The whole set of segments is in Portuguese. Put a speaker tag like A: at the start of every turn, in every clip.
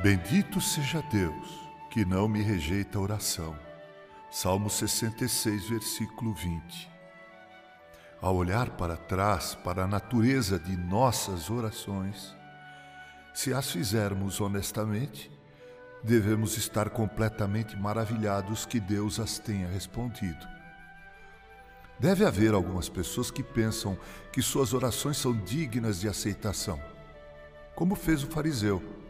A: Bendito seja Deus, que não me rejeita a oração. Salmo 66, versículo 20. Ao olhar para trás, para a natureza de nossas orações, se as fizermos honestamente, devemos estar completamente maravilhados que Deus as tenha respondido. Deve haver algumas pessoas que pensam que suas orações são dignas de aceitação, como fez o fariseu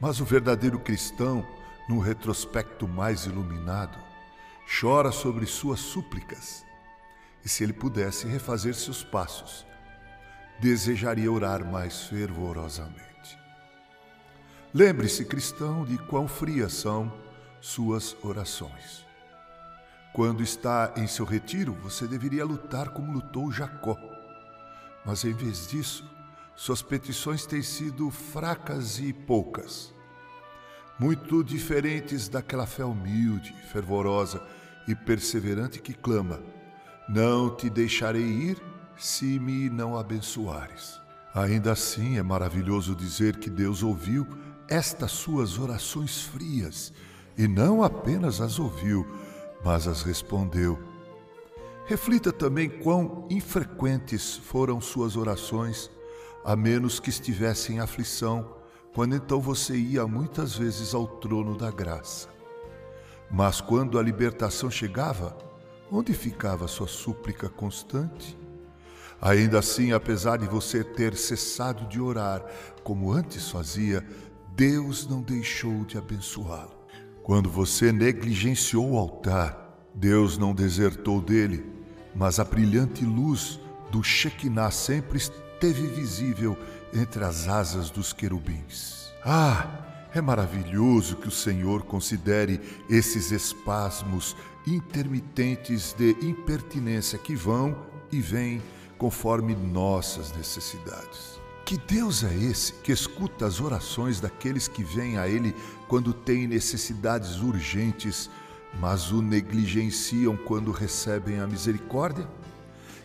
A: mas o verdadeiro cristão, num retrospecto mais iluminado, chora sobre suas súplicas. E se ele pudesse refazer seus passos, desejaria orar mais fervorosamente. Lembre-se, cristão, de quão frias são suas orações. Quando está em seu retiro, você deveria lutar como lutou Jacó. Mas em vez disso, suas petições têm sido fracas e poucas, muito diferentes daquela fé humilde, fervorosa e perseverante que clama: Não te deixarei ir se me não abençoares. Ainda assim, é maravilhoso dizer que Deus ouviu estas suas orações frias e não apenas as ouviu, mas as respondeu. Reflita também quão infrequentes foram suas orações a menos que estivesse em aflição, quando então você ia muitas vezes ao trono da graça. Mas quando a libertação chegava, onde ficava sua súplica constante? Ainda assim, apesar de você ter cessado de orar como antes fazia, Deus não deixou de abençoá-lo. Quando você negligenciou o altar, Deus não desertou dele, mas a brilhante luz do Shekinah sempre teve visível entre as asas dos querubins. Ah, é maravilhoso que o Senhor considere esses espasmos intermitentes de impertinência que vão e vêm conforme nossas necessidades. Que Deus é esse que escuta as orações daqueles que vêm a Ele quando têm necessidades urgentes, mas o negligenciam quando recebem a misericórdia?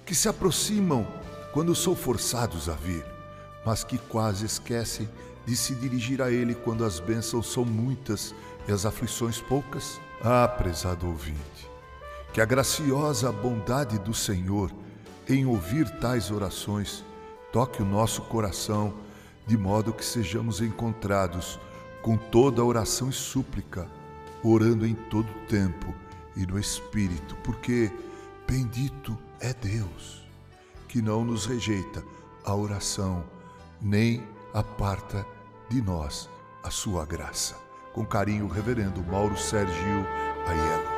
A: Que se aproximam quando são forçados a vir, mas que quase esquecem de se dirigir a Ele quando as bênçãos são muitas e as aflições poucas? Ah, prezado ouvinte, que a graciosa bondade do Senhor em ouvir tais orações toque o nosso coração de modo que sejamos encontrados com toda oração e súplica, orando em todo tempo e no Espírito, porque bendito é Deus que não nos rejeita a oração, nem aparta de nós a sua graça. Com carinho, Reverendo Mauro Sérgio Aiello.